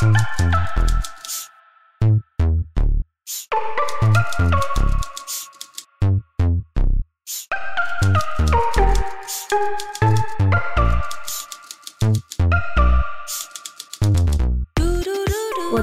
我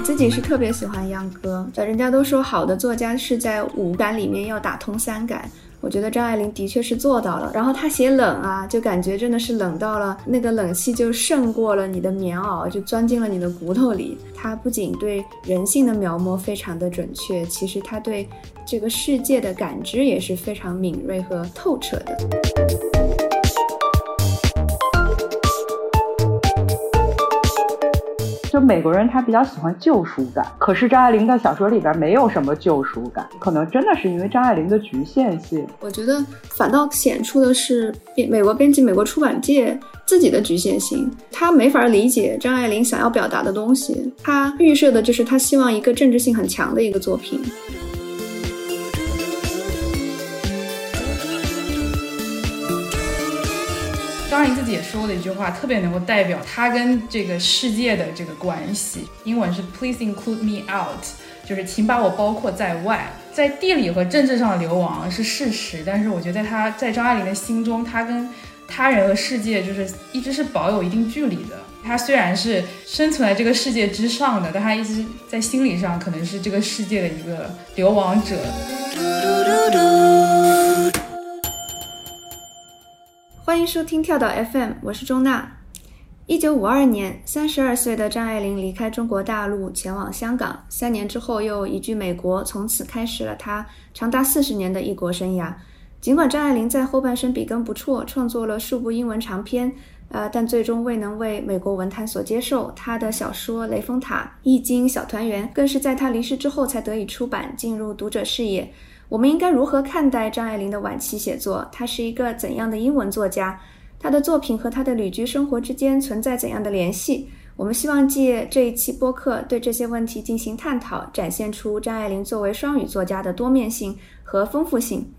自己是特别喜欢秧歌，人家都说好的作家是在五感里面要打通三感。我觉得张爱玲的确是做到了，然后她写冷啊，就感觉真的是冷到了那个冷气就胜过了你的棉袄，就钻进了你的骨头里。她不仅对人性的描摹非常的准确，其实她对这个世界的感知也是非常敏锐和透彻的。美国人他比较喜欢救赎感，可是张爱玲在小说里边没有什么救赎感，可能真的是因为张爱玲的局限性。我觉得反倒显出的是编美国编辑、美国出版界自己的局限性，他没法理解张爱玲想要表达的东西，他预设的就是他希望一个政治性很强的一个作品。也说过的一句话，特别能够代表他跟这个世界的这个关系。英文是 Please include me out，就是请把我包括在外。在地理和政治上的流亡是事实，但是我觉得在他在张爱玲的心中，他跟他人和世界就是一直是保有一定距离的。他虽然是生存在这个世界之上的，但他一直在心理上可能是这个世界的一个流亡者。嘟嘟嘟嘟欢迎收听跳岛 FM，我是钟娜。一九五二年，三十二岁的张爱玲离开中国大陆，前往香港。三年之后，又移居美国，从此开始了她长达四十年的异国生涯。尽管张爱玲在后半生笔耕不辍，创作了数部英文长篇，呃，但最终未能为美国文坛所接受。她的小说《雷峰塔》《易经》《小团圆》更是在她离世之后才得以出版，进入读者视野。我们应该如何看待张爱玲的晚期写作？她是一个怎样的英文作家？她的作品和她的旅居生活之间存在怎样的联系？我们希望借这一期播客对这些问题进行探讨，展现出张爱玲作为双语作家的多面性和丰富性。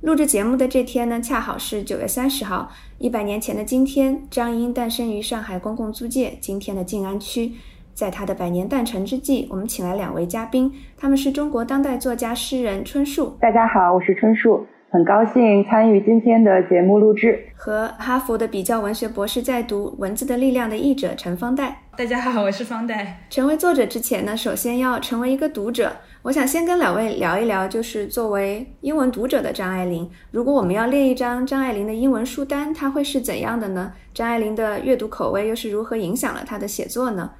录制节目的这天呢，恰好是九月三十号，一百年前的今天，张英诞生于上海公共租界今天的静安区。在他的百年诞辰之际，我们请来两位嘉宾，他们是中国当代作家、诗人春树。大家好，我是春树，很高兴参与今天的节目录制。和哈佛的比较文学博士在读《文字的力量》的译者陈方代。大家好，我是方代。成为作者之前呢，首先要成为一个读者。我想先跟两位聊一聊，就是作为英文读者的张爱玲，如果我们要列一张张爱玲的英文书单，它会是怎样的呢？张爱玲的阅读口味又是如何影响了她的写作呢？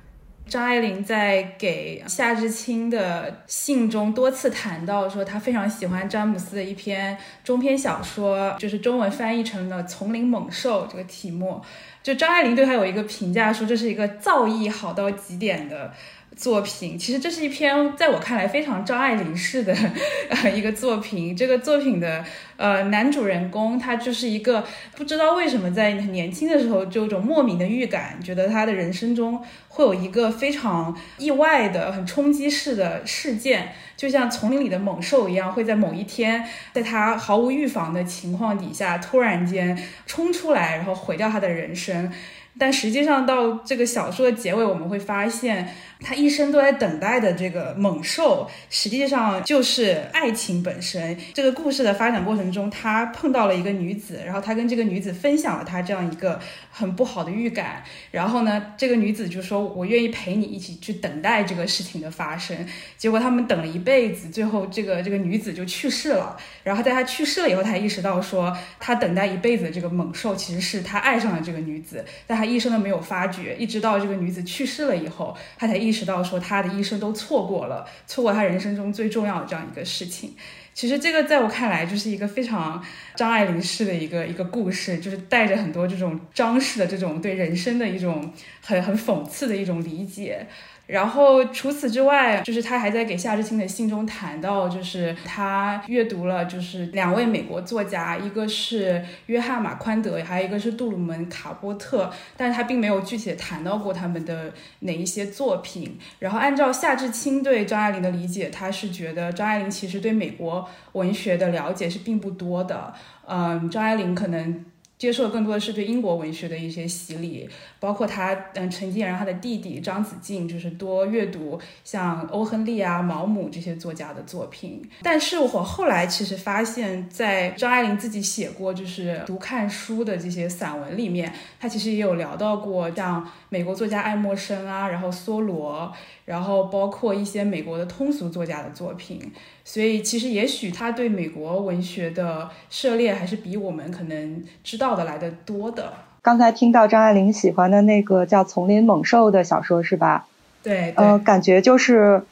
张爱玲在给夏志清的信中多次谈到，说她非常喜欢詹姆斯的一篇中篇小说，就是中文翻译成了《丛林猛兽》这个题目。就张爱玲对他有一个评价，说这是一个造诣好到极点的。作品其实这是一篇在我看来非常张爱玲式的 呃一个作品。这个作品的呃男主人公他就是一个不知道为什么在年轻的时候就有种莫名的预感，觉得他的人生中会有一个非常意外的、很冲击式的事件，就像丛林里的猛兽一样，会在某一天在他毫无预防的情况底下突然间冲出来，然后毁掉他的人生。但实际上到这个小说的结尾，我们会发现。他一生都在等待的这个猛兽，实际上就是爱情本身。这个故事的发展过程中，他碰到了一个女子，然后他跟这个女子分享了他这样一个很不好的预感。然后呢，这个女子就说：“我愿意陪你一起去等待这个事情的发生。”结果他们等了一辈子，最后这个这个女子就去世了。然后在他去世了以后，他意识到说，他等待一辈子的这个猛兽其实是他爱上了这个女子，但他一生都没有发觉，一直到这个女子去世了以后，他才意。意识到说他的一生都错过了，错过他人生中最重要的这样一个事情。其实这个在我看来就是一个非常张爱玲式的一个一个故事，就是带着很多这种张氏的这种对人生的一种很很讽刺的一种理解。然后除此之外，就是他还在给夏志清的信中谈到，就是他阅读了就是两位美国作家，一个是约翰马宽德，还有一个是杜鲁门卡波特，但是他并没有具体谈到过他们的哪一些作品。然后按照夏志清对张爱玲的理解，他是觉得张爱玲其实对美国文学的了解是并不多的。嗯，张爱玲可能。接受的更多的是对英国文学的一些洗礼，包括他嗯，曾经也让他的弟弟张子静，就是多阅读像欧亨利啊、毛姆这些作家的作品。但是我后来其实发现，在张爱玲自己写过就是读看书的这些散文里面，她其实也有聊到过像美国作家爱默生啊，然后梭罗，然后包括一些美国的通俗作家的作品。所以其实也许他对美国文学的涉猎还是比我们可能知道的来的多的。刚才听到张爱玲喜欢的那个叫《丛林猛兽》的小说是吧？对，呃，感觉就是，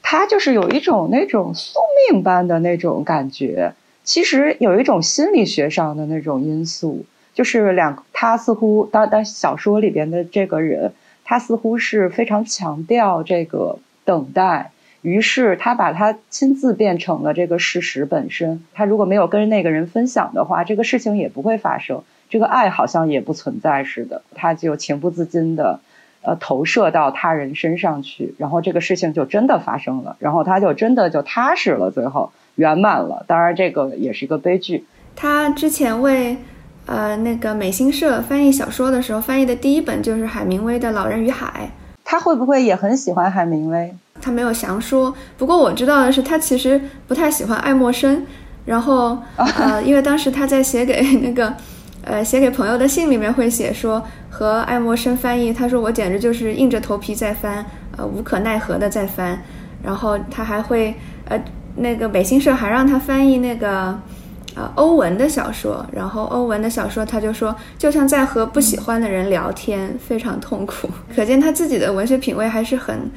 他就是有一种那种宿命般的那种感觉。其实有一种心理学上的那种因素，就是两他似乎当当小说里边的这个人，他似乎是非常强调这个等待。于是他把他亲自变成了这个事实本身。他如果没有跟那个人分享的话，这个事情也不会发生，这个爱好像也不存在似的。他就情不自禁的，呃，投射到他人身上去，然后这个事情就真的发生了，然后他就真的就踏实了，最后圆满了。当然，这个也是一个悲剧。他之前为呃那个美新社翻译小说的时候，翻译的第一本就是海明威的《老人与海》。他会不会也很喜欢海明威？他没有详说，不过我知道的是，他其实不太喜欢爱默生。然后，呃，因为当时他在写给那个，呃，写给朋友的信里面会写说和爱默生翻译，他说我简直就是硬着头皮在翻，呃，无可奈何的在翻。然后他还会，呃，那个北新社还让他翻译那个，呃，欧文的小说。然后欧文的小说，他就说就像在和不喜欢的人聊天，非常痛苦。可见他自己的文学品味还是很。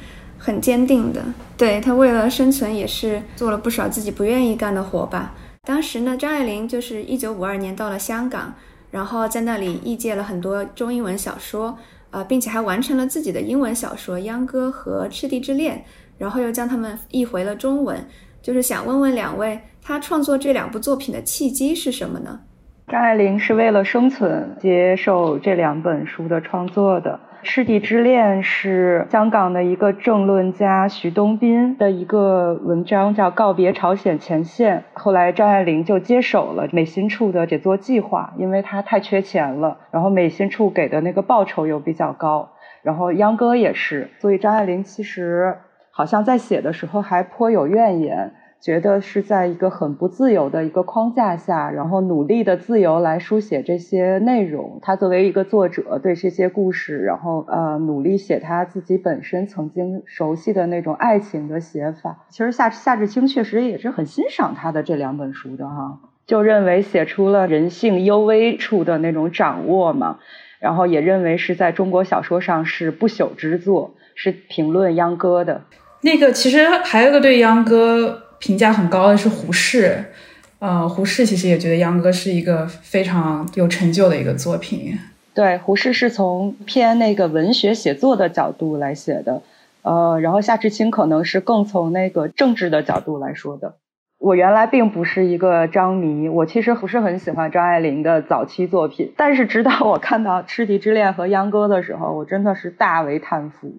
很坚定的，对他为了生存也是做了不少自己不愿意干的活吧。当时呢，张爱玲就是一九五二年到了香港，然后在那里译介了很多中英文小说，呃，并且还完成了自己的英文小说《秧歌》和《赤地之恋》，然后又将它们译回了中文。就是想问问两位，他创作这两部作品的契机是什么呢？张爱玲是为了生存接受这两本书的创作的。《赤地之恋》是香港的一个政论家徐东斌的一个文章，叫《告别朝鲜前线》。后来张爱玲就接手了美心处的这座计划，因为她太缺钱了，然后美心处给的那个报酬又比较高。然后秧歌也是，所以张爱玲其实好像在写的时候还颇有怨言。觉得是在一个很不自由的一个框架下，然后努力的自由来书写这些内容。他作为一个作者，对这些故事，然后呃努力写他自己本身曾经熟悉的那种爱情的写法。其实夏夏志清确实也是很欣赏他的这两本书的哈，就认为写出了人性幽微处的那种掌握嘛，然后也认为是在中国小说上是不朽之作，是评论秧歌的。那个其实还有个对秧歌。评价很高的是胡适，呃，胡适其实也觉得秧歌是一个非常有成就的一个作品。对，胡适是从偏那个文学写作的角度来写的，呃，然后夏志清可能是更从那个政治的角度来说的。我原来并不是一个张迷，我其实不是很喜欢张爱玲的早期作品，但是直到我看到《赤地之恋》和秧歌的时候，我真的是大为叹服。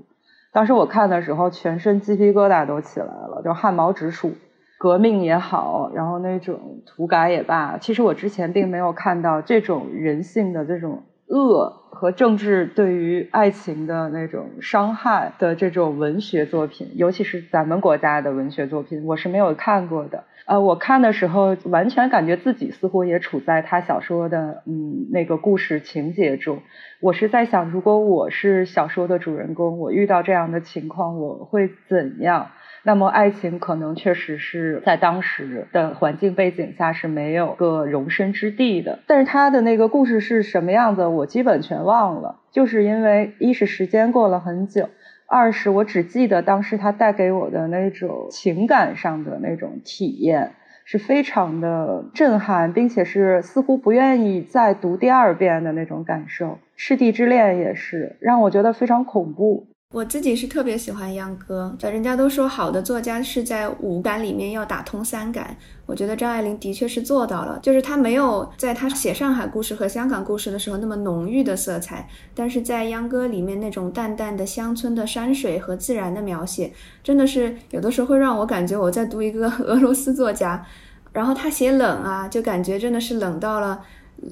当时我看的时候，全身鸡皮疙瘩都起来了，就汗毛直竖。革命也好，然后那种涂改也罢，其实我之前并没有看到这种人性的这种恶和政治对于爱情的那种伤害的这种文学作品，尤其是咱们国家的文学作品，我是没有看过的。呃，我看的时候，完全感觉自己似乎也处在他小说的嗯那个故事情节中。我是在想，如果我是小说的主人公，我遇到这样的情况，我会怎样？那么，爱情可能确实是在当时的环境背景下是没有个容身之地的。但是他的那个故事是什么样子，我基本全忘了，就是因为一是时间过了很久，二是我只记得当时他带给我的那种情感上的那种体验是非常的震撼，并且是似乎不愿意再读第二遍的那种感受。《赤地之恋》也是让我觉得非常恐怖。我自己是特别喜欢秧歌，人家都说好的作家是在五感里面要打通三感，我觉得张爱玲的确是做到了，就是她没有在她写上海故事和香港故事的时候那么浓郁的色彩，但是在秧歌里面那种淡淡的乡村的山水和自然的描写，真的是有的时候会让我感觉我在读一个 俄罗斯作家，然后他写冷啊，就感觉真的是冷到了。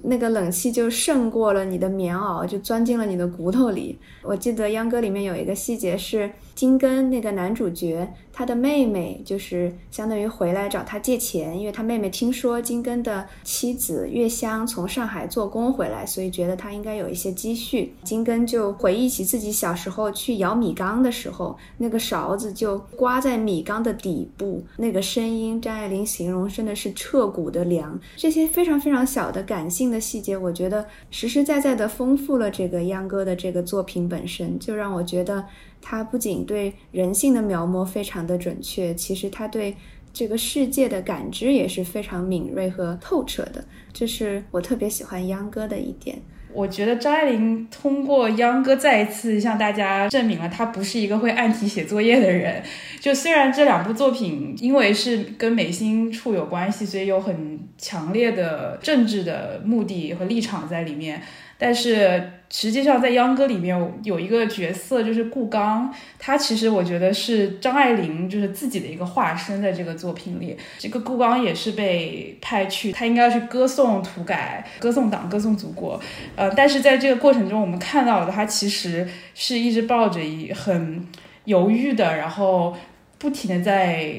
那个冷气就胜过了你的棉袄，就钻进了你的骨头里。我记得秧歌里面有一个细节是金根那个男主角，他的妹妹就是相当于回来找他借钱，因为他妹妹听说金根的妻子月香从上海做工回来，所以觉得他应该有一些积蓄。金根就回忆起自己小时候去舀米缸的时候，那个勺子就刮在米缸的底部，那个声音，张爱玲形容真的是彻骨的凉。这些非常非常小的感性的细节，我觉得实实在在的丰富了这个秧歌的这个作品本身，就让我觉得他不仅对人性的描摹非常的准确，其实他对这个世界的感知也是非常敏锐和透彻的，这是我特别喜欢秧歌的一点。我觉得张爱玲通过秧歌再一次向大家证明了她不是一个会按题写作业的人。就虽然这两部作品因为是跟美心处有关系，所以有很强烈的政治的目的和立场在里面，但是。实际上，在秧歌里面有一个角色，就是顾刚。他其实我觉得是张爱玲就是自己的一个化身，在这个作品里，这个顾刚也是被派去，他应该要去歌颂土改、歌颂党、歌颂祖国。呃，但是在这个过程中，我们看到的他其实是一直抱着一很犹豫的，然后不停的在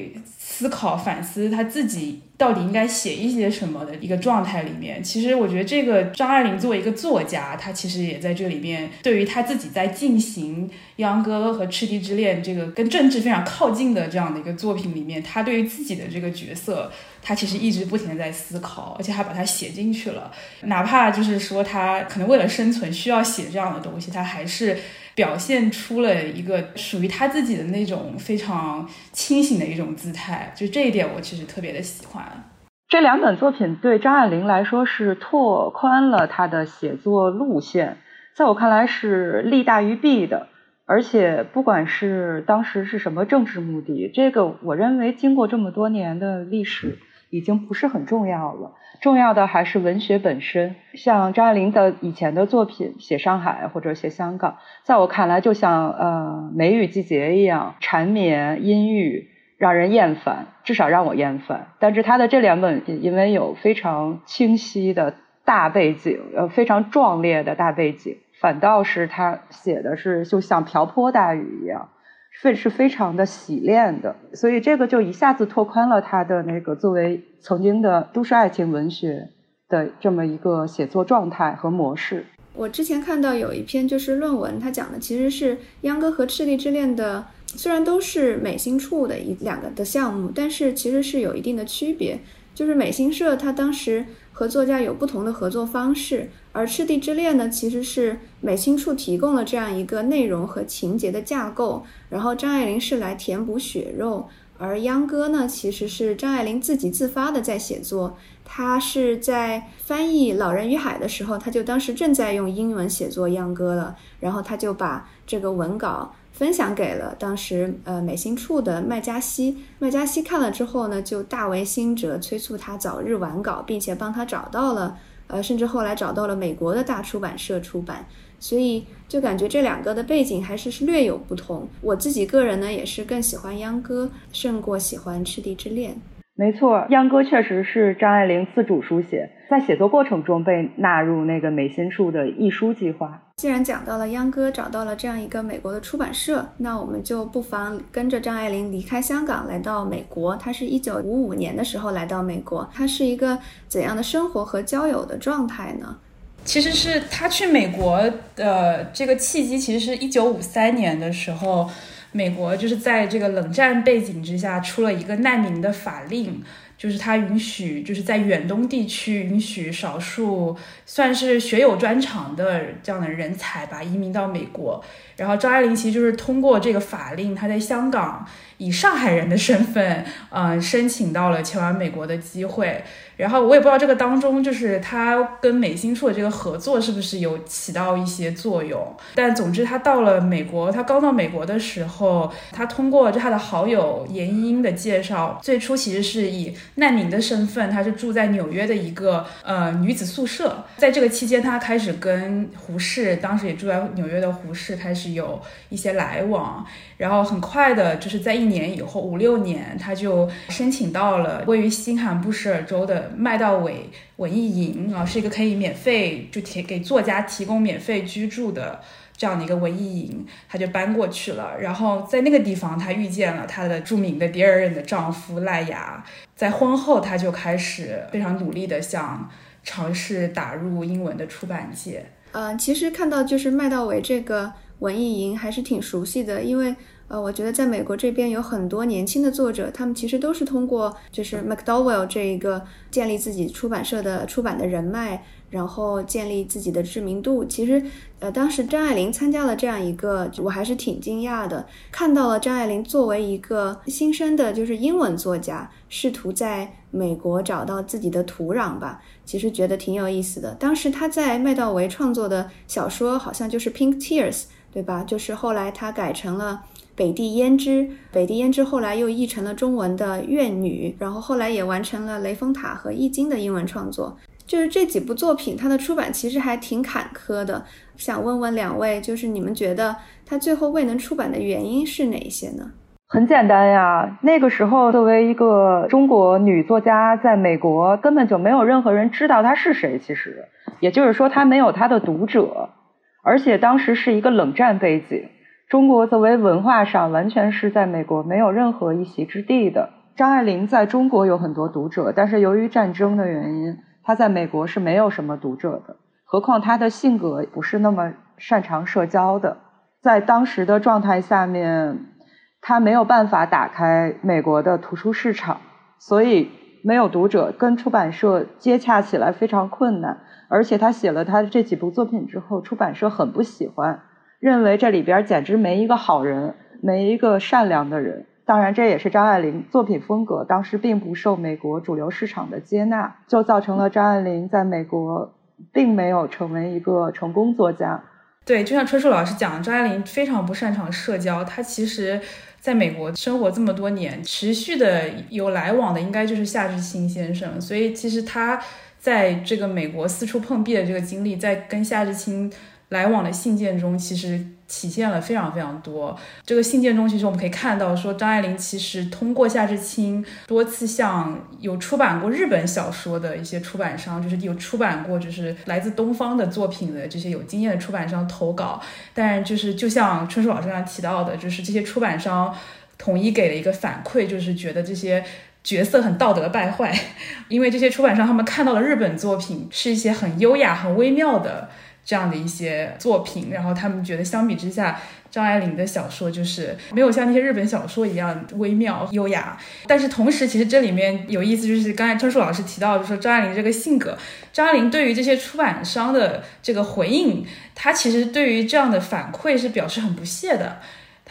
思考、反思他自己。到底应该写一些什么的一个状态里面，其实我觉得这个张爱玲作为一个作家，她其实也在这里面，对于她自己在进行《秧歌》和《赤地之恋》这个跟政治非常靠近的这样的一个作品里面，她对于自己的这个角色，她其实一直不停的在思考，而且还把它写进去了。哪怕就是说她可能为了生存需要写这样的东西，她还是表现出了一个属于他自己的那种非常清醒的一种姿态。就这一点，我其实特别的喜欢。这两本作品对张爱玲来说是拓宽了她的写作路线，在我看来是利大于弊的。而且不管是当时是什么政治目的，这个我认为经过这么多年的历史已经不是很重要了。重要的还是文学本身。像张爱玲的以前的作品，写上海或者写香港，在我看来就像呃梅雨季节一样缠绵阴郁。让人厌烦，至少让我厌烦。但是他的这两本，因为有非常清晰的大背景，呃，非常壮烈的大背景，反倒是他写的是就像瓢泼大雨一样，非是非常的洗练的。所以这个就一下子拓宽了他的那个作为曾经的都市爱情文学的这么一个写作状态和模式。我之前看到有一篇就是论文，他讲的其实是秧歌和赤地之恋的。虽然都是美心处的一两个的项目，但是其实是有一定的区别。就是美心社，它当时和作家有不同的合作方式，而《赤地之恋》呢，其实是美心处提供了这样一个内容和情节的架构，然后张爱玲是来填补血肉，而秧歌呢，其实是张爱玲自己自发的在写作。她是在翻译《老人与海》的时候，她就当时正在用英文写作秧歌了，然后她就把这个文稿。分享给了当时呃美心处的麦嘉锡，麦嘉锡看了之后呢，就大为心折，催促他早日完稿，并且帮他找到了，呃，甚至后来找到了美国的大出版社出版，所以就感觉这两个的背景还是是略有不同。我自己个人呢，也是更喜欢秧歌，胜过喜欢赤地之恋。没错，秧歌确实是张爱玲自主书写，在写作过程中被纳入那个美心处的译书计划。既然讲到了秧歌找到了这样一个美国的出版社，那我们就不妨跟着张爱玲离开香港，来到美国。她是一九五五年的时候来到美国，她是一个怎样的生活和交友的状态呢？其实是她去美国的这个契机，其实是一九五三年的时候。美国就是在这个冷战背景之下出了一个难民的法令，就是它允许就是在远东地区允许少数算是学有专长的这样的人才吧移民到美国。然后张爱玲其实就是通过这个法令，她在香港以上海人的身份，呃，申请到了前往美国的机会。然后我也不知道这个当中，就是他跟美心处的这个合作是不是有起到一些作用。但总之，他到了美国，他刚到美国的时候，他通过他的好友严英的介绍，最初其实是以难民的身份，他是住在纽约的一个呃女子宿舍。在这个期间，他开始跟胡适，当时也住在纽约的胡适开始有一些来往，然后很快的，就是在一年以后，五六年，他就申请到了位于新罕布什尔州的麦道韦文艺营啊，是一个可以免费就提给作家提供免费居住的。这样的一个文艺营，他就搬过去了。然后在那个地方，他遇见了他的著名的第二任的丈夫赖雅。在婚后，他就开始非常努力的想尝试打入英文的出版界。嗯，其实看到就是麦道韦这个文艺营还是挺熟悉的，因为呃，我觉得在美国这边有很多年轻的作者，他们其实都是通过就是 McDowell 这一个建立自己出版社的出版的人脉。然后建立自己的知名度。其实，呃，当时张爱玲参加了这样一个，我还是挺惊讶的，看到了张爱玲作为一个新生的，就是英文作家，试图在美国找到自己的土壤吧。其实觉得挺有意思的。当时他在麦道维创作的小说好像就是《Pink Tears》，对吧？就是后来他改成了《北地胭脂》，《北地胭脂》后来又译成了中文的《怨女》，然后后来也完成了《雷峰塔》和《易经》的英文创作。就是这几部作品，它的出版其实还挺坎坷的。想问问两位，就是你们觉得它最后未能出版的原因是哪些呢？很简单呀，那个时候作为一个中国女作家，在美国根本就没有任何人知道她是谁。其实，也就是说，她没有她的读者，而且当时是一个冷战背景，中国作为文化上完全是在美国没有任何一席之地的。张爱玲在中国有很多读者，但是由于战争的原因。她在美国是没有什么读者的，何况她的性格不是那么擅长社交的，在当时的状态下面，他没有办法打开美国的图书市场，所以没有读者，跟出版社接洽起来非常困难。而且他写了他这几部作品之后，出版社很不喜欢，认为这里边简直没一个好人，没一个善良的人。当然，这也是张爱玲作品风格，当时并不受美国主流市场的接纳，就造成了张爱玲在美国并没有成为一个成功作家。对，就像春树老师讲，张爱玲非常不擅长社交。她其实在美国生活这么多年，持续的有来往的应该就是夏志清先生。所以，其实他在这个美国四处碰壁的这个经历，在跟夏志清来往的信件中，其实。体现了非常非常多。这个信件中，其实我们可以看到，说张爱玲其实通过夏志清多次向有出版过日本小说的一些出版商，就是有出版过就是来自东方的作品的这些有经验的出版商投稿。但就是就像春树老师刚才提到的，就是这些出版商统一给了一个反馈，就是觉得这些角色很道德败坏，因为这些出版商他们看到了日本作品是一些很优雅、很微妙的。这样的一些作品，然后他们觉得相比之下，张爱玲的小说就是没有像那些日本小说一样微妙优雅。但是同时，其实这里面有意思，就是刚才春树老师提到，就说张爱玲这个性格，张爱玲对于这些出版商的这个回应，她其实对于这样的反馈是表示很不屑的。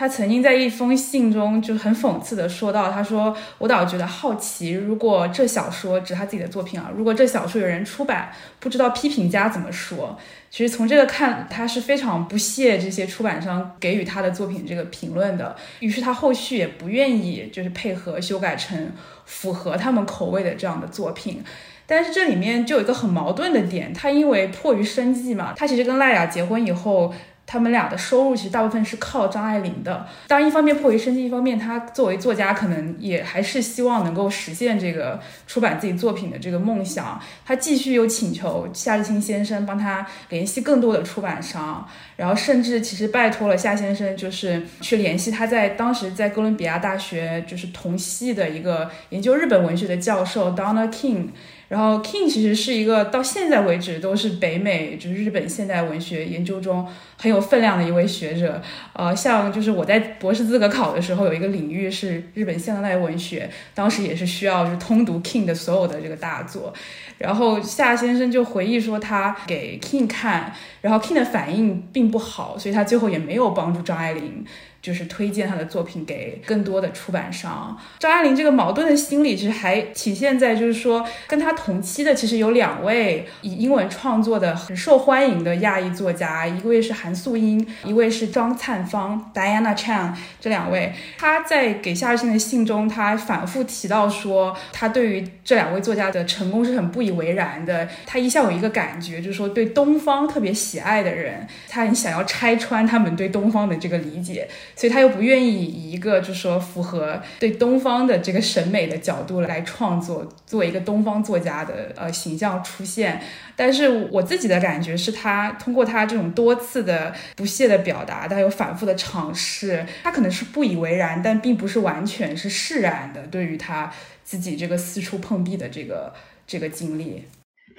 他曾经在一封信中就很讽刺的说到：“他说我倒觉得好奇，如果这小说指他自己的作品啊，如果这小说有人出版，不知道批评家怎么说。其实从这个看，他是非常不屑这些出版商给予他的作品这个评论的。于是他后续也不愿意就是配合修改成符合他们口味的这样的作品。但是这里面就有一个很矛盾的点，他因为迫于生计嘛，他其实跟赖雅结婚以后。”他们俩的收入其实大部分是靠张爱玲的。当然，一方面迫于生计，一方面他作为作家，可能也还是希望能够实现这个出版自己作品的这个梦想。他继续又请求夏志清先生帮他联系更多的出版商，然后甚至其实拜托了夏先生，就是去联系他在当时在哥伦比亚大学就是同系的一个研究日本文学的教授 Donna King。然后 King 其实是一个到现在为止都是北美就是日本现代文学研究中很有分量的一位学者。呃，像就是我在博士资格考的时候，有一个领域是日本现代文学，当时也是需要就是通读 King 的所有的这个大作。然后夏先生就回忆说，他给 King 看，然后 King 的反应并不好，所以他最后也没有帮助张爱玲。就是推荐他的作品给更多的出版商。张爱玲这个矛盾的心理，其实还体现在就是说，跟她同期的其实有两位以英文创作的很受欢迎的亚裔作家，一位是韩素英，一位是张灿芳 （Diana Chan）。这两位，他在给夏日清的信中，他反复提到说，他对于这两位作家的成功是很不以为然的。他一向有一个感觉，就是说对东方特别喜爱的人，他很想要拆穿他们对东方的这个理解。所以他又不愿意以一个就是说符合对东方的这个审美的角度来创作，作为一个东方作家的呃形象出现。但是我自己的感觉是他通过他这种多次的不懈的表达，他有反复的尝试，他可能是不以为然，但并不是完全是释然的。对于他自己这个四处碰壁的这个这个经历。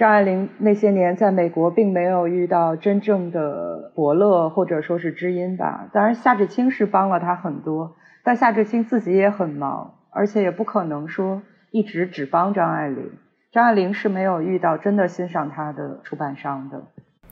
张爱玲那些年在美国并没有遇到真正的伯乐或者说是知音吧。当然，夏志清是帮了她很多，但夏志清自己也很忙，而且也不可能说一直只帮张爱玲。张爱玲是没有遇到真的欣赏她的出版商的。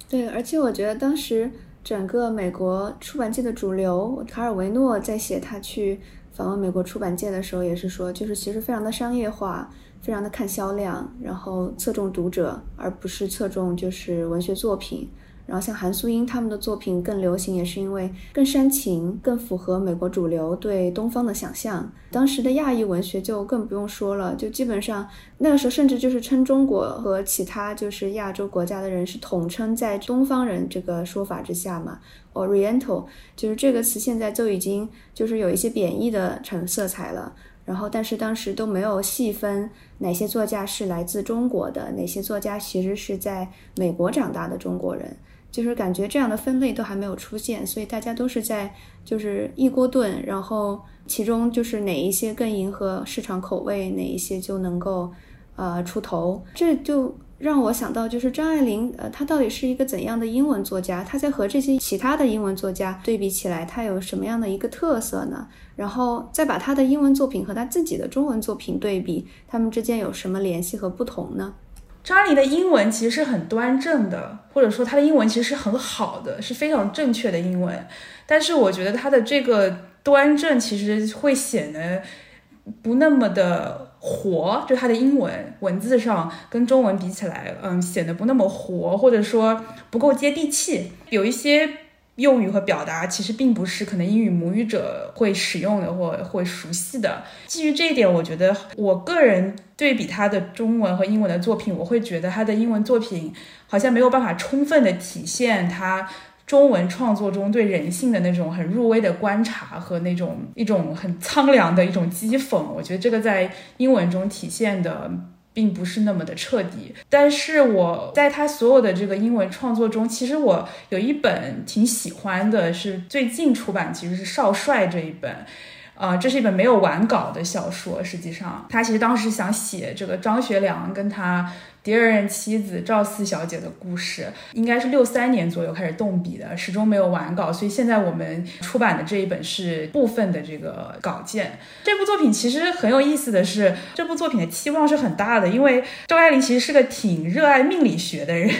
对，而且我觉得当时整个美国出版界的主流，卡尔维诺在写他去访问美国出版界的时候，也是说，就是其实非常的商业化。非常的看销量，然后侧重读者，而不是侧重就是文学作品。然后像韩素英他们的作品更流行，也是因为更煽情，更符合美国主流对东方的想象。当时的亚裔文学就更不用说了，就基本上那个时候甚至就是称中国和其他就是亚洲国家的人是统称在东方人这个说法之下嘛，Oriental，就是这个词现在就已经就是有一些贬义的成色彩了。然后，但是当时都没有细分哪些作家是来自中国的，哪些作家其实是在美国长大的中国人，就是感觉这样的分类都还没有出现，所以大家都是在就是一锅炖，然后其中就是哪一些更迎合市场口味，哪一些就能够呃出头，这就。让我想到，就是张爱玲，呃，她到底是一个怎样的英文作家？她在和这些其他的英文作家对比起来，她有什么样的一个特色呢？然后再把她的英文作品和她自己的中文作品对比，他们之间有什么联系和不同呢？张爱玲的英文其实是很端正的，或者说她的英文其实是很好的，是非常正确的英文。但是我觉得她的这个端正其实会显得不那么的。活，就她的英文文字上跟中文比起来，嗯，显得不那么活，或者说不够接地气。有一些用语和表达其实并不是可能英语母语者会使用的或会熟悉的。基于这一点，我觉得我个人对比他的中文和英文的作品，我会觉得他的英文作品好像没有办法充分的体现他。中文创作中对人性的那种很入微的观察和那种一种很苍凉的一种讥讽，我觉得这个在英文中体现的并不是那么的彻底。但是我在他所有的这个英文创作中，其实我有一本挺喜欢的，是最近出版，其实是《少帅》这一本。啊，这是一本没有完稿的小说。实际上，他其实当时想写这个张学良跟他。第二任妻子赵四小姐的故事，应该是六三年左右开始动笔的，始终没有完稿，所以现在我们出版的这一本是部分的这个稿件。这部作品其实很有意思的是，这部作品的期望是很大的，因为赵爱玲其实是个挺热爱命理学的人，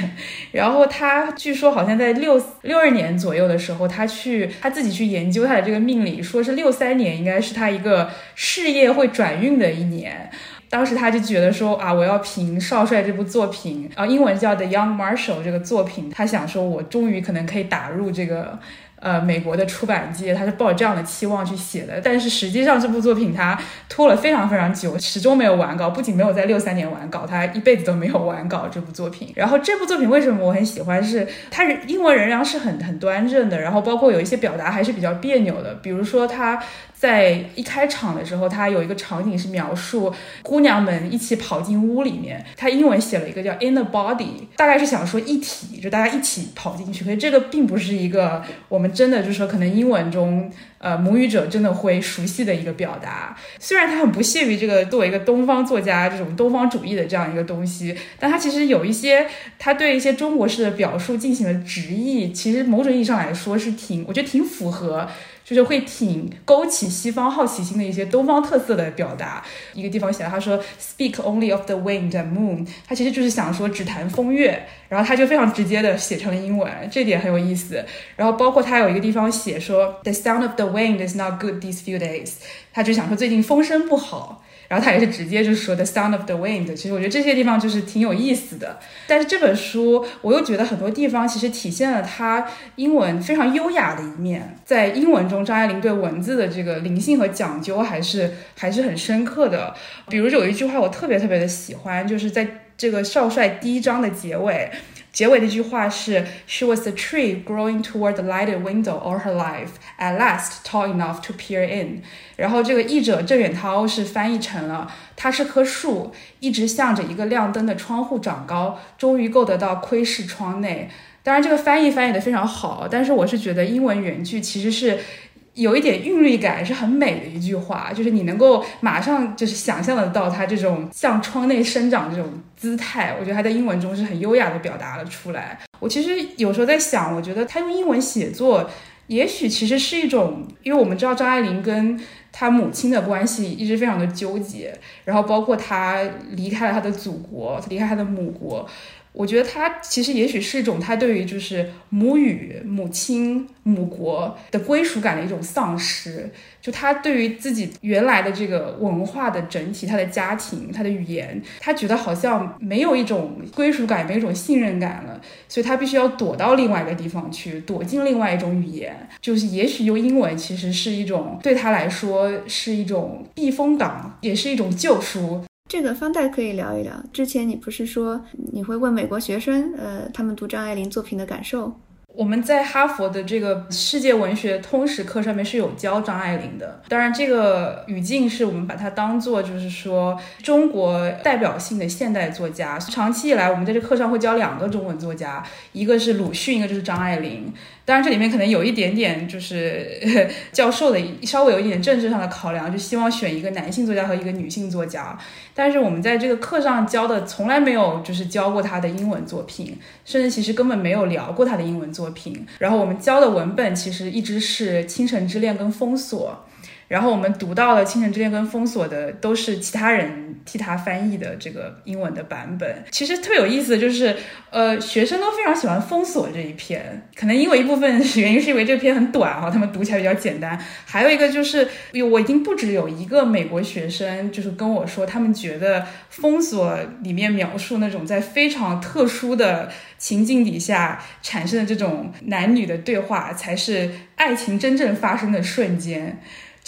然后她据说好像在六六二年左右的时候，她去她自己去研究她的这个命理，说是六三年应该是她一个事业会转运的一年。当时他就觉得说啊，我要凭《少帅》这部作品，啊，英文叫《The Young Marshal》这个作品，他想说，我终于可能可以打入这个。呃，美国的出版界，他是抱着这样的期望去写的，但是实际上这部作品他拖了非常非常久，始终没有完稿。不仅没有在六三年完稿，他一辈子都没有完稿这部作品。然后这部作品为什么我很喜欢？是它英文仍然是很很端正的，然后包括有一些表达还是比较别扭的。比如说他在一开场的时候，他有一个场景是描述姑娘们一起跑进屋里面，他英文写了一个叫 in the body，大概是想说一体，就大家一起跑进去。可是这个并不是一个我们。真的就是说，可能英文中，呃，母语者真的会熟悉的一个表达。虽然他很不屑于这个作为一个东方作家这种东方主义的这样一个东西，但他其实有一些他对一些中国式的表述进行了直译。其实某种意义上来说是挺，我觉得挺符合。就是会挺勾起西方好奇心的一些东方特色的表达。一个地方写了，他说 “Speak only of the wind and moon”，他其实就是想说只谈风月，然后他就非常直接的写成了英文，这点很有意思。然后包括他有一个地方写说 “The sound of the wind is not good these few days”，他就想说最近风声不好。然后他也是直接就说 the sound of the wind，其实我觉得这些地方就是挺有意思的。但是这本书我又觉得很多地方其实体现了他英文非常优雅的一面。在英文中，张爱玲对文字的这个灵性和讲究还是还是很深刻的。比如有一句话我特别特别的喜欢，就是在这个少帅第一章的结尾。结尾的一句话是：“She was a tree growing toward the lighted window all her life, at last tall enough to peer in。”然后这个译者郑远涛是翻译成了：“她是棵树，一直向着一个亮灯的窗户长高，终于够得到窥视窗内。”当然，这个翻译翻译的非常好，但是我是觉得英文原句其实是。有一点韵律感是很美的一句话，就是你能够马上就是想象得到它这种向窗内生长这种姿态，我觉得它在英文中是很优雅的表达了出来。我其实有时候在想，我觉得他用英文写作，也许其实是一种，因为我们知道张爱玲跟她母亲的关系一直非常的纠结，然后包括她离开了她的祖国，离开她的母国。我觉得他其实也许是一种他对于就是母语、母亲、母国的归属感的一种丧失。就他对于自己原来的这个文化的整体、他的家庭、他的语言，他觉得好像没有一种归属感，没有一种信任感了，所以他必须要躲到另外一个地方去，躲进另外一种语言。就是也许用英文其实是一种对他来说是一种避风港，也是一种救赎。这个方代可以聊一聊。之前你不是说你会问美国学生，呃，他们读张爱玲作品的感受？我们在哈佛的这个世界文学通识课上面是有教张爱玲的。当然，这个语境是我们把它当做就是说中国代表性的现代作家。长期以来，我们在这课上会教两个中文作家，一个是鲁迅，一个就是张爱玲。当然，这里面可能有一点点就是 教授的稍微有一点政治上的考量，就希望选一个男性作家和一个女性作家。但是我们在这个课上教的从来没有就是教过他的英文作品，甚至其实根本没有聊过他的英文作品。然后我们教的文本其实一直是《倾城之恋》跟《封锁》。然后我们读到了《倾城之恋》跟《封锁》的都是其他人替他翻译的这个英文的版本。其实特别有意思的就是，呃，学生都非常喜欢《封锁》这一篇，可能因为一部分原因是因为这篇很短哈，他们读起来比较简单。还有一个就是，我已经不止有一个美国学生就是跟我说，他们觉得《封锁》里面描述那种在非常特殊的情境底下产生的这种男女的对话，才是爱情真正发生的瞬间。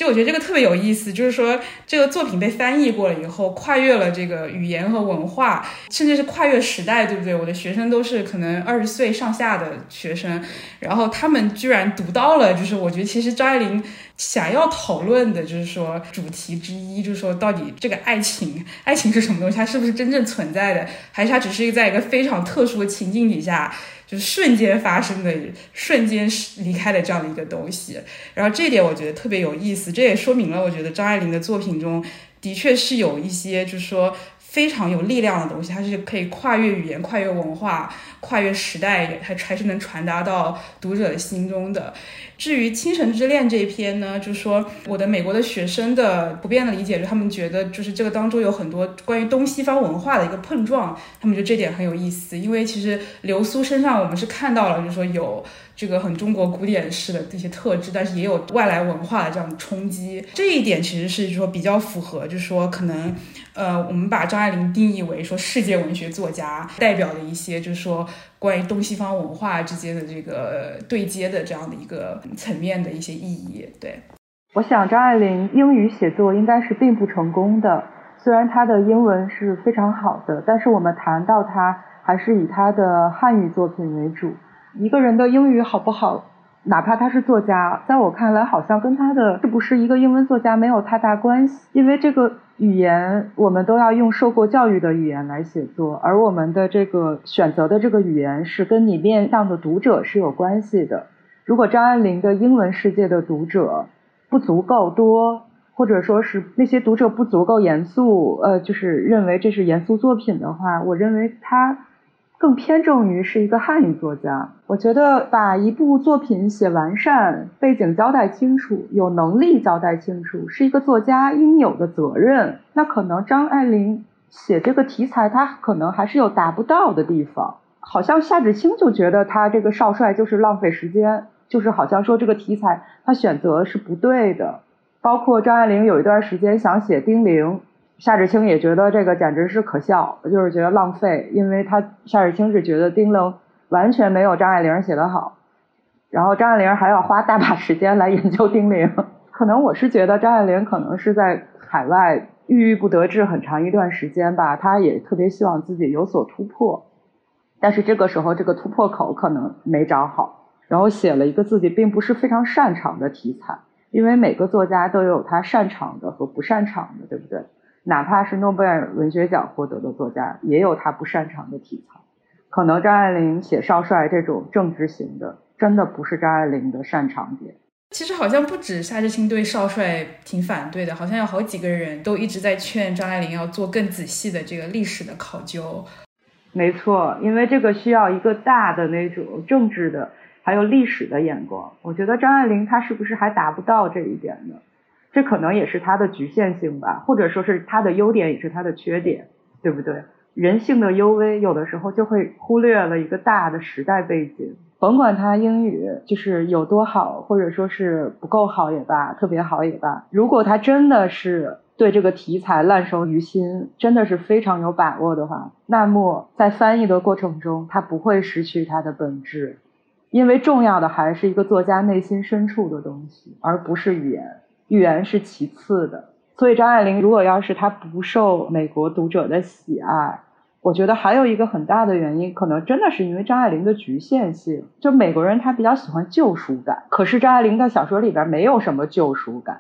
就我觉得这个特别有意思，就是说这个作品被翻译过了以后，跨越了这个语言和文化，甚至是跨越时代，对不对？我的学生都是可能二十岁上下的学生，然后他们居然读到了，就是我觉得其实张爱玲想要讨论的，就是说主题之一，就是说到底这个爱情，爱情是什么东西？它是不是真正存在的？还是它只是一个在一个非常特殊的情境底下？就瞬间发生的、瞬间离开的这样的一个东西，然后这一点我觉得特别有意思，这也说明了我觉得张爱玲的作品中的确是有一些，就是说。非常有力量的东西，它是可以跨越语言、跨越文化、跨越时代，还还是能传达到读者的心中的。至于《倾城之恋》这一篇呢，就是说我的美国的学生的普遍的理解，就他们觉得就是这个当中有很多关于东西方文化的一个碰撞，他们觉得这点很有意思。因为其实流苏身上我们是看到了，就是说有这个很中国古典式的这些特质，但是也有外来文化的这样的冲击。这一点其实是说比较符合，就是说可能。呃，我们把张爱玲定义为说世界文学作家代表的一些，就是说关于东西方文化之间的这个对接的这样的一个层面的一些意义。对，我想张爱玲英语写作应该是并不成功的，虽然她的英文是非常好的，但是我们谈到她还是以她的汉语作品为主。一个人的英语好不好？哪怕他是作家，在我看来，好像跟他的是不是一个英文作家没有太大关系。因为这个语言，我们都要用受过教育的语言来写作，而我们的这个选择的这个语言是跟你面向的读者是有关系的。如果张爱玲的英文世界的读者不足够多，或者说是那些读者不足够严肃，呃，就是认为这是严肃作品的话，我认为他。更偏重于是一个汉语作家。我觉得把一部作品写完善，背景交代清楚，有能力交代清楚，是一个作家应有的责任。那可能张爱玲写这个题材，她可能还是有达不到的地方。好像夏志清就觉得他这个少帅就是浪费时间，就是好像说这个题材他选择是不对的。包括张爱玲有一段时间想写丁玲，夏志清也觉得这个简直是可笑，就是觉得浪费，因为他夏志清是觉得丁玲完全没有张爱玲写得好，然后张爱玲还要花大把时间来研究丁玲。可能我是觉得张爱玲可能是在海外郁郁不得志很长一段时间吧，她也特别希望自己有所突破。但是这个时候，这个突破口可能没找好，然后写了一个自己并不是非常擅长的题材。因为每个作家都有他擅长的和不擅长的，对不对？哪怕是诺贝尔文学奖获得的作家，也有他不擅长的题材。可能张爱玲写少帅这种政治型的，真的不是张爱玲的擅长点。其实好像不止夏志清对少帅挺反对的，好像有好几个人都一直在劝张爱玲要做更仔细的这个历史的考究。没错，因为这个需要一个大的那种政治的，还有历史的眼光。我觉得张爱玲她是不是还达不到这一点呢？这可能也是它的局限性吧，或者说是它的优点也是它的缺点，对不对？人性的幽微有的时候就会忽略了一个大的时代背景。甭管他英语就是有多好，或者说是不够好也罢，特别好也罢，如果他真的是。对这个题材烂熟于心，真的是非常有把握的话，那么在翻译的过程中，他不会失去它的本质，因为重要的还是一个作家内心深处的东西，而不是语言，语言是其次的。所以张爱玲如果要是她不受美国读者的喜爱，我觉得还有一个很大的原因，可能真的是因为张爱玲的局限性。就美国人他比较喜欢救赎感，可是张爱玲的小说里边没有什么救赎感。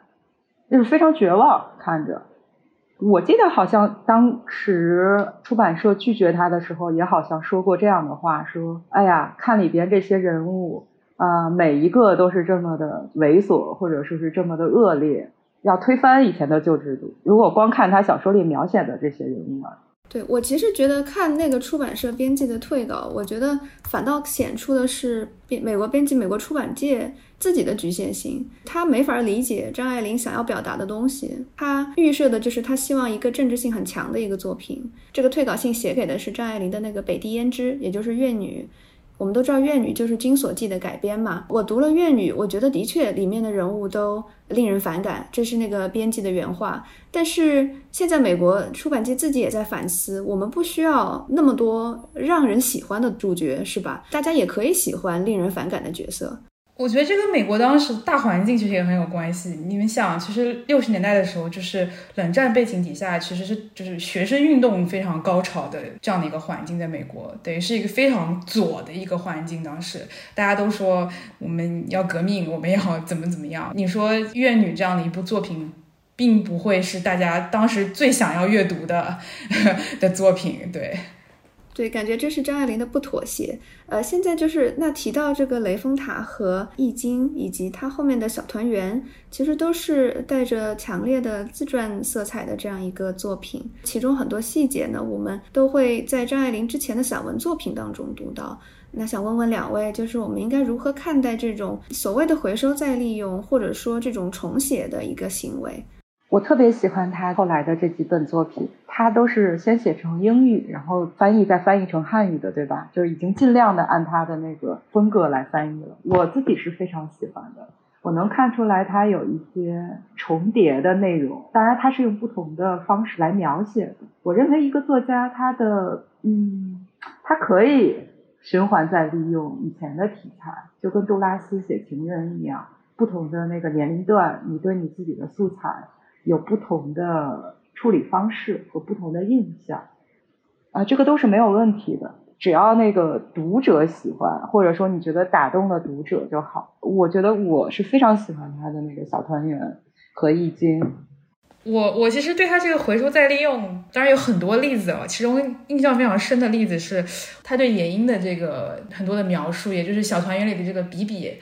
就是非常绝望，看着。我记得好像当时出版社拒绝他的时候，也好像说过这样的话：说，哎呀，看里边这些人物啊，每一个都是这么的猥琐，或者说是这么的恶劣，要推翻以前的旧制度。如果光看他小说里描写的这些人物啊。对我其实觉得看那个出版社编辑的退稿，我觉得反倒显出的是编美国编辑、美国出版界自己的局限性。他没法理解张爱玲想要表达的东西，他预设的就是他希望一个政治性很强的一个作品。这个退稿信写给的是张爱玲的那个北地胭脂，也就是怨女。我们都知道《怨女》就是《金锁记》的改编嘛。我读了《怨女》，我觉得的确里面的人物都令人反感，这是那个编辑的原话。但是现在美国出版界自己也在反思，我们不需要那么多让人喜欢的主角，是吧？大家也可以喜欢令人反感的角色。我觉得这跟美国当时大环境其实也很有关系。你们想，其实六十年代的时候，就是冷战背景底下，其实是就是学生运动非常高潮的这样的一个环境，在美国等于是一个非常左的一个环境。当时大家都说我们要革命，我们要怎么怎么样。你说《怨女》这样的一部作品，并不会是大家当时最想要阅读的 的作品，对。对，感觉这是张爱玲的不妥协。呃，现在就是那提到这个雷峰塔和易经，以及它后面的小团圆，其实都是带着强烈的自传色彩的这样一个作品。其中很多细节呢，我们都会在张爱玲之前的散文作品当中读到。那想问问两位，就是我们应该如何看待这种所谓的回收再利用，或者说这种重写的一个行为？我特别喜欢他后来的这几本作品，他都是先写成英语，然后翻译再翻译成汉语的，对吧？就是已经尽量的按他的那个风格来翻译了。我自己是非常喜欢的，我能看出来他有一些重叠的内容，当然他是用不同的方式来描写的。我认为一个作家他的嗯，他可以循环再利用以前的题材，就跟杜拉斯写情人一样，不同的那个年龄段，你对你自己的素材。有不同的处理方式和不同的印象，啊，这个都是没有问题的，只要那个读者喜欢，或者说你觉得打动了读者就好。我觉得我是非常喜欢他的那个小团圆和易经。我我其实对他这个回收再利用，当然有很多例子哦，其中印象非常深的例子是他对野鹰的这个很多的描述，也就是小团圆里的这个比比。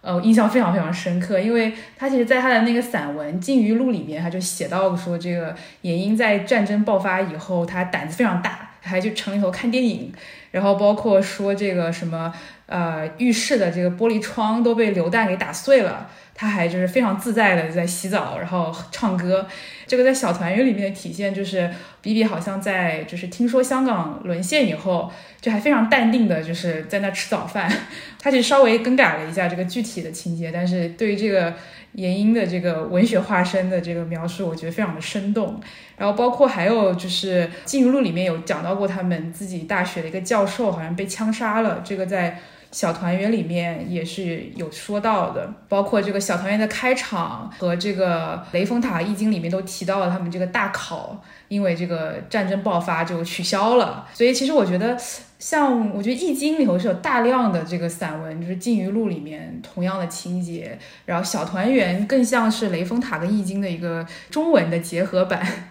呃，印象非常非常深刻，因为他其实在他的那个散文《禁渔录》里面，他就写到说，这个野鹰在战争爆发以后，他胆子非常大，还去城里头看电影，然后包括说这个什么呃浴室的这个玻璃窗都被流弹给打碎了。他还就是非常自在的在洗澡，然后唱歌。这个在小团圆里面的体现就是，比比好像在就是听说香港沦陷以后，就还非常淡定的，就是在那吃早饭。他其实稍微更改了一下这个具体的情节，但是对于这个严英的这个文学化身的这个描述，我觉得非常的生动。然后包括还有就是《禁渔录》里面有讲到过，他们自己大学的一个教授好像被枪杀了。这个在。小团圆里面也是有说到的，包括这个小团圆的开场和这个雷峰塔易经里面都提到了他们这个大考，因为这个战争爆发就取消了。所以其实我觉得，像我觉得易经里头是有大量的这个散文，就是禁渔录里面同样的情节，然后小团圆更像是雷峰塔跟易经的一个中文的结合版。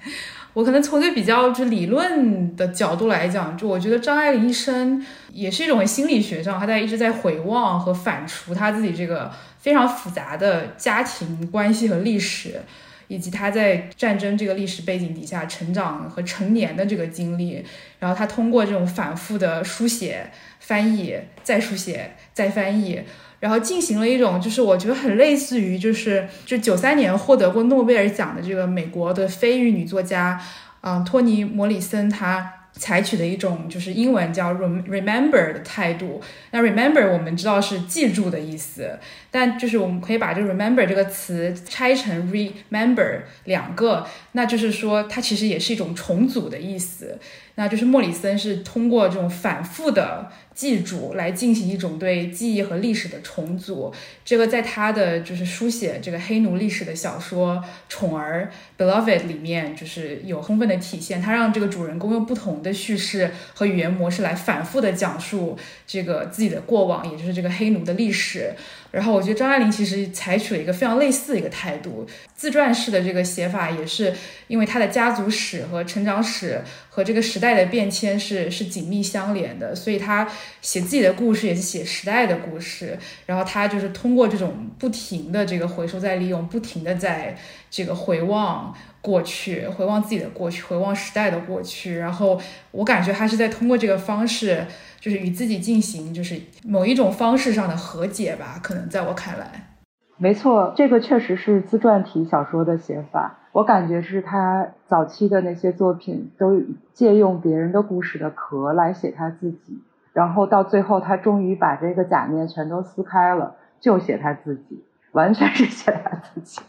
我可能从一个比较就理论的角度来讲，就我觉得张爱玲一生也是一种心理学上，她在一直在回望和反刍她自己这个非常复杂的家庭关系和历史，以及他在战争这个历史背景底下成长和成年的这个经历。然后他通过这种反复的书写、翻译、再书写、再翻译。然后进行了一种，就是我觉得很类似于，就是就九三年获得过诺贝尔奖的这个美国的非裔女作家，嗯，托尼·摩里森，她采取的一种就是英文叫 remember 的态度。那 remember 我们知道是记住的意思，但就是我们可以把这 remember 这个词拆成 remember 两个，那就是说它其实也是一种重组的意思。那就是莫里森是通过这种反复的。记住来进行一种对记忆和历史的重组，这个在他的就是书写这个黑奴历史的小说《宠儿》（Beloved） 里面就是有充分的体现。他让这个主人公用不同的叙事和语言模式来反复的讲述这个自己的过往，也就是这个黑奴的历史。然后我觉得张爱玲其实采取了一个非常类似的一个态度，自传式的这个写法也是因为她的家族史和成长史和这个时代的变迁是是紧密相连的，所以她写自己的故事也是写时代的故事。然后她就是通过这种不停的这个回收再利用，不停的在这个回望过去，回望自己的过去，回望时代的过去。然后我感觉她是在通过这个方式。就是与自己进行，就是某一种方式上的和解吧。可能在我看来，没错，这个确实是自传体小说的写法。我感觉是他早期的那些作品都借用别人的故事的壳来写他自己，然后到最后他终于把这个假面全都撕开了，就写他自己，完全是写他自己。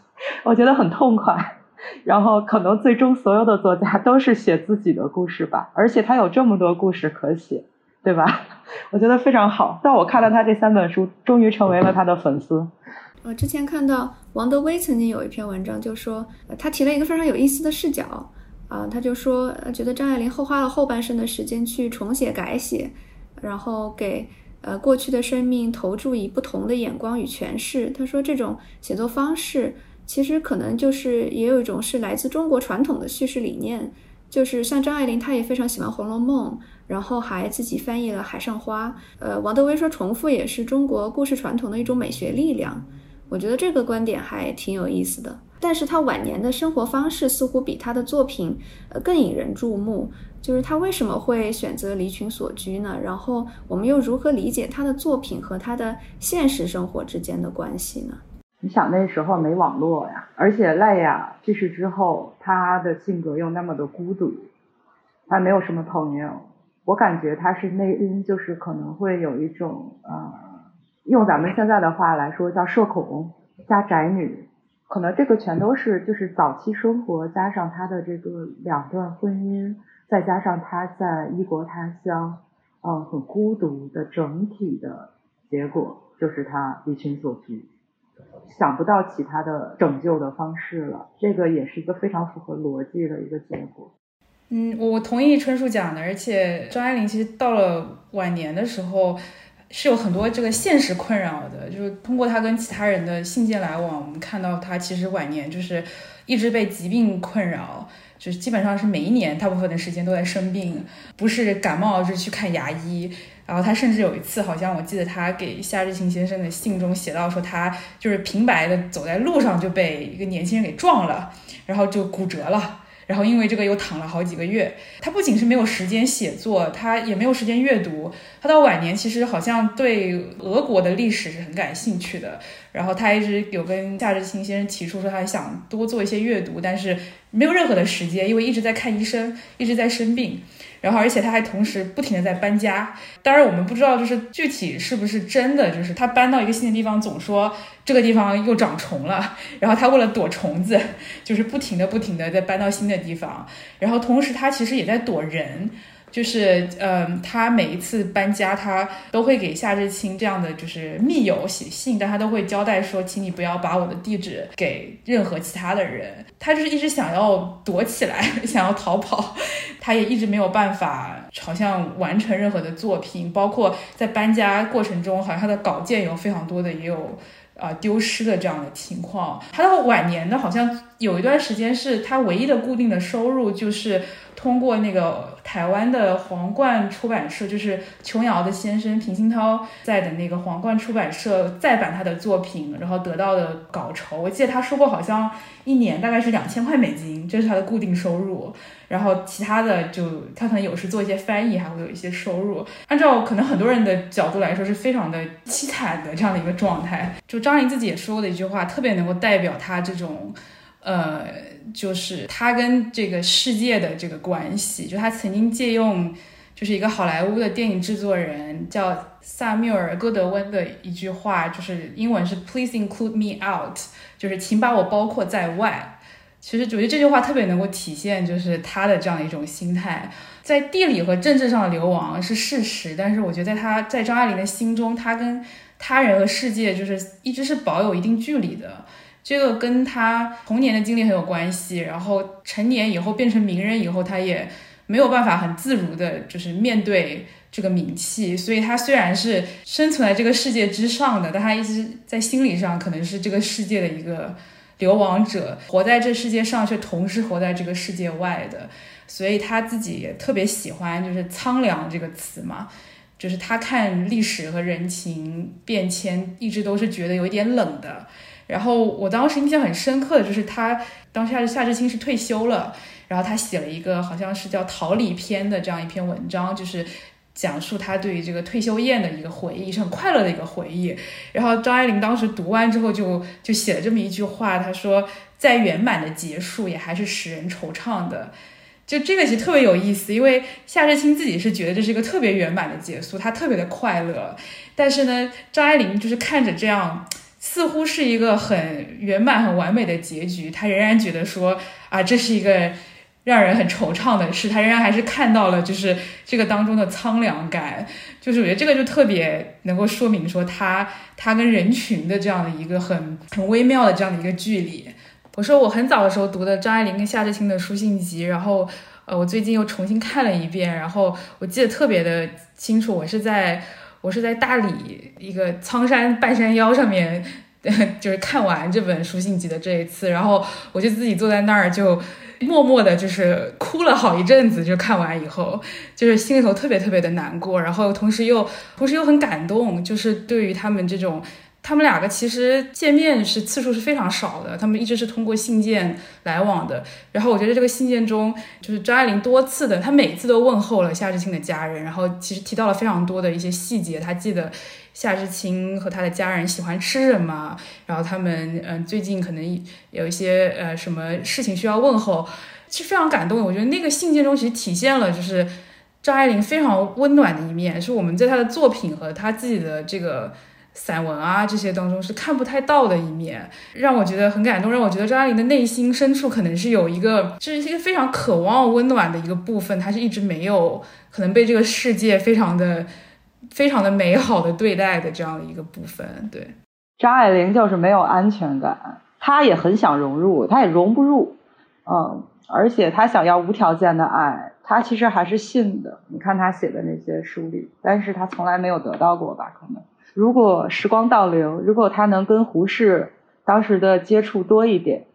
我觉得很痛快。然后可能最终所有的作家都是写自己的故事吧，而且他有这么多故事可写。对吧？我觉得非常好。但我看了他这三本书，终于成为了他的粉丝。我之前看到王德威曾经有一篇文章，就说他提了一个非常有意思的视角啊，他就说觉得张爱玲后花了后半生的时间去重写改写，然后给呃过去的生命投注以不同的眼光与诠释。他说这种写作方式其实可能就是也有一种是来自中国传统的叙事理念，就是像张爱玲，她也非常喜欢《红楼梦》。然后还自己翻译了《海上花》。呃，王德威说，重复也是中国故事传统的一种美学力量。我觉得这个观点还挺有意思的。但是他晚年的生活方式似乎比他的作品呃更引人注目。就是他为什么会选择离群所居呢？然后我们又如何理解他的作品和他的现实生活之间的关系呢？你想那时候没网络呀，而且赖雅去世之后，他的性格又那么的孤独，他没有什么朋友。我感觉他是内因，就是可能会有一种呃，用咱们现在的话来说叫社恐加宅女，可能这个全都是就是早期生活加上他的这个两段婚姻，再加上他在异国他乡，嗯，很孤独的整体的结果，就是他离群所居，想不到其他的拯救的方式了，这个也是一个非常符合逻辑的一个结果。嗯，我同意春树讲的，而且张爱玲其实到了晚年的时候，是有很多这个现实困扰的。就是通过她跟其他人的信件来往，我们看到她其实晚年就是一直被疾病困扰，就是基本上是每一年大部分的时间都在生病，不是感冒就是去看牙医。然后他甚至有一次，好像我记得他给夏志清先生的信中写到说，他就是平白的走在路上就被一个年轻人给撞了，然后就骨折了。然后因为这个又躺了好几个月。他不仅是没有时间写作，他也没有时间阅读。他到晚年其实好像对俄国的历史是很感兴趣的。然后他一直有跟夏志清先生提出说，他想多做一些阅读，但是没有任何的时间，因为一直在看医生，一直在生病。然后，而且他还同时不停的在搬家。当然，我们不知道就是具体是不是真的，就是他搬到一个新的地方，总说这个地方又长虫了。然后他为了躲虫子，就是不停的、不停的在搬到新的地方。然后同时，他其实也在躲人。就是，嗯，他每一次搬家，他都会给夏志清这样的就是密友写信，但他都会交代说，请你不要把我的地址给任何其他的人。他就是一直想要躲起来，想要逃跑，他也一直没有办法，好像完成任何的作品，包括在搬家过程中，好像他的稿件有非常多的，也有啊丢失的这样的情况。他到晚年呢，好像有一段时间是他唯一的固定的收入就是。通过那个台湾的皇冠出版社，就是琼瑶的先生平鑫涛在的那个皇冠出版社再版他的作品，然后得到的稿酬，我记得他说过，好像一年大概是两千块美金，这是他的固定收入。然后其他的就他可能有时做一些翻译，还会有一些收入。按照可能很多人的角度来说，是非常的凄惨的这样的一个状态。就张爱玲自己也说过的一句话，特别能够代表他这种。呃，就是他跟这个世界的这个关系，就他曾经借用，就是一个好莱坞的电影制作人叫萨缪尔·戈德温的一句话，就是英文是 “Please include me out”，就是请把我包括在外。其实我觉得这句话特别能够体现，就是他的这样一种心态。在地理和政治上的流亡是事实，但是我觉得在他在张爱玲的心中，他跟他人和世界就是一直是保有一定距离的。这个跟他童年的经历很有关系，然后成年以后变成名人以后，他也没有办法很自如的，就是面对这个名气，所以他虽然是生存在这个世界之上的，但他一直在心理上可能是这个世界的一个流亡者，活在这世界上却同时活在这个世界外的，所以他自己也特别喜欢就是苍凉这个词嘛，就是他看历史和人情变迁，一直都是觉得有一点冷的。然后我当时印象很深刻的就是他当时夏志清是退休了，然后他写了一个好像是叫《逃离篇》的这样一篇文章，就是讲述他对于这个退休宴的一个回忆，是很快乐的一个回忆。然后张爱玲当时读完之后就就写了这么一句话，他说：“再圆满的结束也还是使人惆怅的。”就这个其实特别有意思，因为夏志清自己是觉得这是一个特别圆满的结束，他特别的快乐。但是呢，张爱玲就是看着这样。似乎是一个很圆满、很完美的结局，他仍然觉得说啊，这是一个让人很惆怅的事。他仍然还是看到了，就是这个当中的苍凉感。就是我觉得这个就特别能够说明说他他跟人群的这样的一个很很微妙的这样的一个距离。我说我很早的时候读的张爱玲跟夏志清的书信集，然后呃，我最近又重新看了一遍，然后我记得特别的清楚，我是在。我是在大理一个苍山半山腰上面，就是看完这本书信集的这一次，然后我就自己坐在那儿，就默默的，就是哭了好一阵子。就看完以后，就是心里头特别特别的难过，然后同时又同时又很感动，就是对于他们这种。他们两个其实见面是次数是非常少的，他们一直是通过信件来往的。然后我觉得这个信件中，就是张爱玲多次的，她每次都问候了夏志清的家人，然后其实提到了非常多的一些细节。她记得夏志清和他的家人喜欢吃什么，然后他们嗯最近可能有一些呃什么事情需要问候，其实非常感动。我觉得那个信件中其实体现了就是张爱玲非常温暖的一面，是我们在她的作品和她自己的这个。散文啊，这些当中是看不太到的一面，让我觉得很感动，让我觉得张爱玲的内心深处可能是有一个，这是一个非常渴望温暖的一个部分，她是一直没有可能被这个世界非常的、非常的美好的对待的这样的一个部分。对，张爱玲就是没有安全感，她也很想融入，她也融不入，嗯，而且她想要无条件的爱，她其实还是信的。你看她写的那些书里，但是她从来没有得到过吧？可能。如果时光倒流，如果他能跟胡适当时的接触多一点，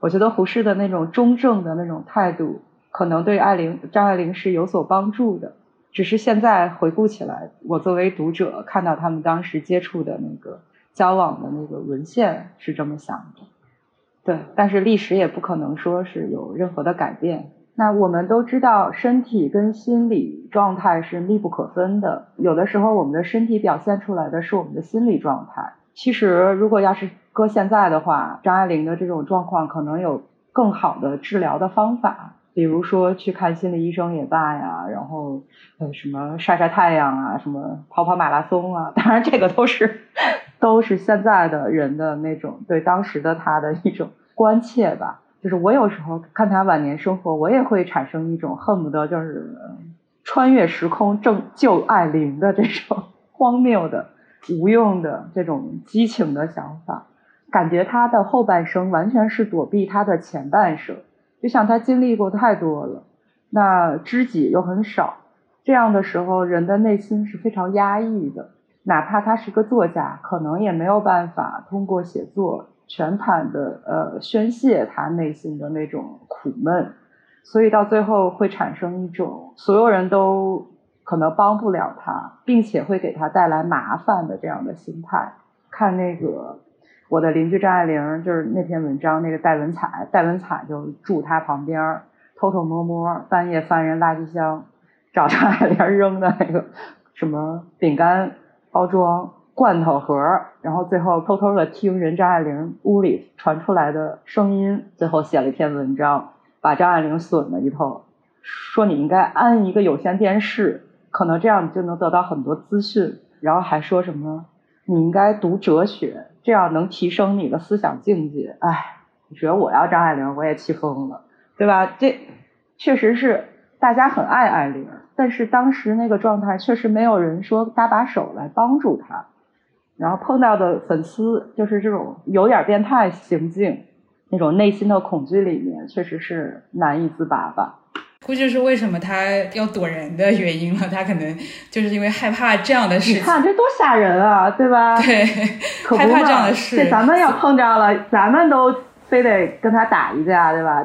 我觉得胡适的那种中正的那种态度，可能对爱玲张爱玲是有所帮助的。只是现在回顾起来，我作为读者看到他们当时接触的那个交往的那个文献，是这么想的。对，但是历史也不可能说是有任何的改变。那我们都知道，身体跟心理状态是密不可分的。有的时候，我们的身体表现出来的是我们的心理状态。其实，如果要是搁现在的话，张爱玲的这种状况可能有更好的治疗的方法，比如说去看心理医生也罢呀，然后呃什么晒晒太阳啊，什么跑跑马拉松啊。当然，这个都是都是现在的人的那种对当时的他的一种关切吧。就是我有时候看他晚年生活，我也会产生一种恨不得就是穿越时空拯救爱玲的这种 荒谬的、无用的这种激情的想法。感觉他的后半生完全是躲避他的前半生，就像他经历过太多了，那知己又很少，这样的时候人的内心是非常压抑的。哪怕他是个作家，可能也没有办法通过写作。全盘的呃宣泄他内心的那种苦闷，所以到最后会产生一种所有人都可能帮不了他，并且会给他带来麻烦的这样的心态。看那个我的邻居张爱玲，就是那篇文章，那个戴文彩，戴文彩就住他旁边，偷偷摸摸半夜翻人垃圾箱，找张爱玲扔的那个什么饼干包装。罐头盒，然后最后偷偷的听人张爱玲屋里传出来的声音，最后写了一篇文章，把张爱玲损了一通，说你应该安一个有线电视，可能这样你就能得到很多资讯，然后还说什么你应该读哲学，这样能提升你的思想境界。哎，你觉得我要张爱玲，我也气疯了，对吧？这确实是大家很爱爱玲，但是当时那个状态确实没有人说搭把手来帮助她。然后碰到的粉丝就是这种有点变态行径，那种内心的恐惧里面，确实是难以自拔吧。估计是为什么他要躲人的原因了。他可能就是因为害怕这样的事情。你看这多吓人啊，对吧？对，害怕这样的事。这咱们要碰着了，咱们都非得跟他打一架，对吧？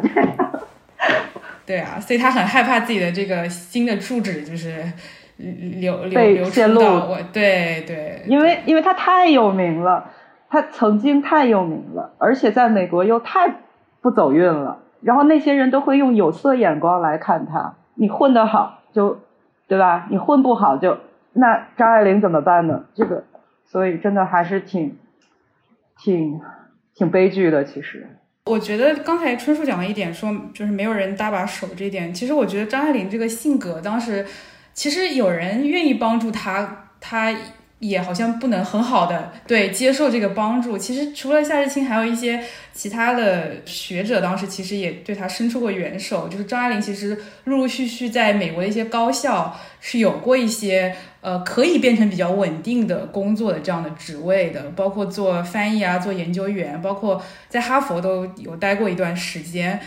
对啊，所以他很害怕自己的这个新的住址就是。流流泄露，我对对，因为因为他太有名了，他曾经太有名了，而且在美国又太不走运了，然后那些人都会用有色眼光来看他。你混得好就，对吧？你混不好就，那张爱玲怎么办呢？这个，所以真的还是挺挺挺悲剧的。其实，我觉得刚才春树讲了一点，说就是没有人搭把手这一点，其实我觉得张爱玲这个性格当时。其实有人愿意帮助他，他也好像不能很好的对接受这个帮助。其实除了夏志清，还有一些其他的学者，当时其实也对他伸出过援手。就是张爱玲其实陆陆续续在美国的一些高校是有过一些呃可以变成比较稳定的工作的这样的职位的，包括做翻译啊，做研究员，包括在哈佛都有待过一段时间。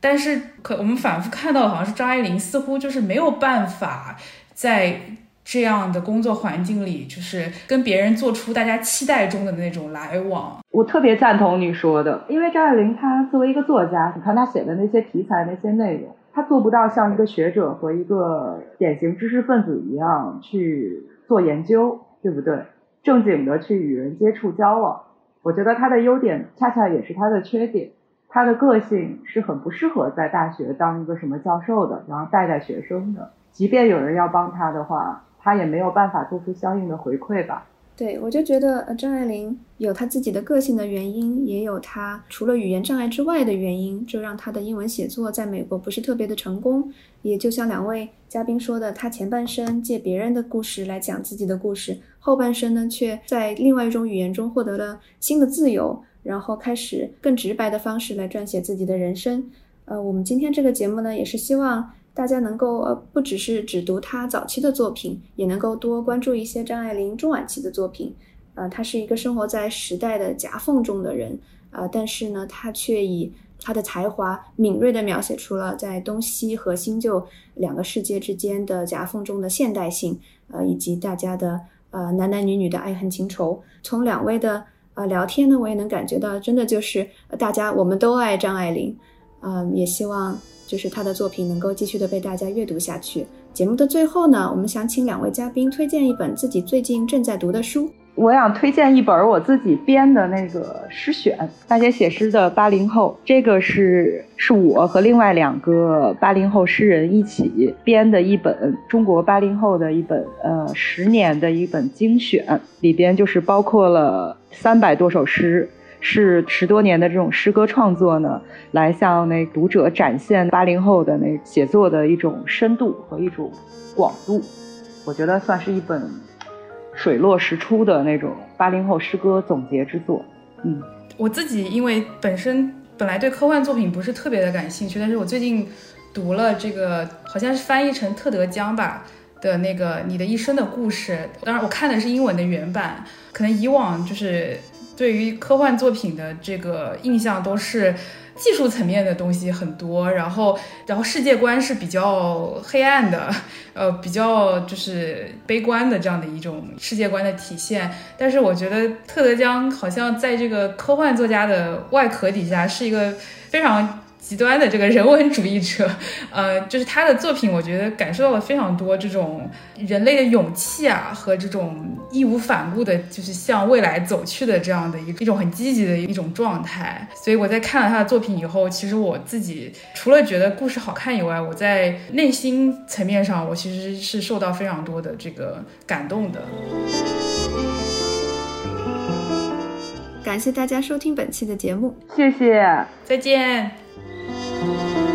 但是，可我们反复看到，好像是张爱玲似乎就是没有办法在这样的工作环境里，就是跟别人做出大家期待中的那种来往。我特别赞同你说的，因为张爱玲她作为一个作家，你看她写的那些题材、那些内容，她做不到像一个学者和一个典型知识分子一样去做研究，对不对？正经的去与人接触交往。我觉得她的优点，恰恰也是她的缺点。他的个性是很不适合在大学当一个什么教授的，然后带带学生的。即便有人要帮他的话，他也没有办法做出相应的回馈吧。对，我就觉得张爱玲有她自己的个性的原因，也有她除了语言障碍之外的原因，就让她的英文写作在美国不是特别的成功。也就像两位嘉宾说的，她前半生借别人的故事来讲自己的故事，后半生呢却在另外一种语言中获得了新的自由。然后开始更直白的方式来撰写自己的人生。呃，我们今天这个节目呢，也是希望大家能够呃，不只是只读他早期的作品，也能够多关注一些张爱玲中晚期的作品。呃，他是一个生活在时代的夹缝中的人，啊，但是呢，他却以他的才华敏锐地描写出了在东西和新旧两个世界之间的夹缝中的现代性，呃，以及大家的呃男男女女的爱恨情仇。从两位的。啊，聊天呢，我也能感觉到，真的就是大家我们都爱张爱玲，嗯，也希望就是她的作品能够继续的被大家阅读下去。节目的最后呢，我们想请两位嘉宾推荐一本自己最近正在读的书。我想推荐一本我自己编的那个诗选，大家写诗的八零后。这个是是我和另外两个八零后诗人一起编的一本中国八零后的一本呃十年的一本精选，里边就是包括了三百多首诗，是十多年的这种诗歌创作呢，来向那读者展现八零后的那写作的一种深度和一种广度。我觉得算是一本。水落石出的那种八零后诗歌总结之作，嗯，我自己因为本身本来对科幻作品不是特别的感兴趣，但是我最近读了这个好像是翻译成特德·江吧的那个《你的一生的故事》，当然我看的是英文的原版，可能以往就是对于科幻作品的这个印象都是。技术层面的东西很多，然后，然后世界观是比较黑暗的，呃，比较就是悲观的这样的一种世界观的体现。但是我觉得特德·江好像在这个科幻作家的外壳底下是一个非常。极端的这个人文主义者，呃，就是他的作品，我觉得感受到了非常多这种人类的勇气啊，和这种义无反顾的，就是向未来走去的这样的一一种很积极的一种状态。所以我在看了他的作品以后，其实我自己除了觉得故事好看以外，我在内心层面上，我其实是受到非常多的这个感动的。感谢大家收听本期的节目，谢谢，再见。Thank you.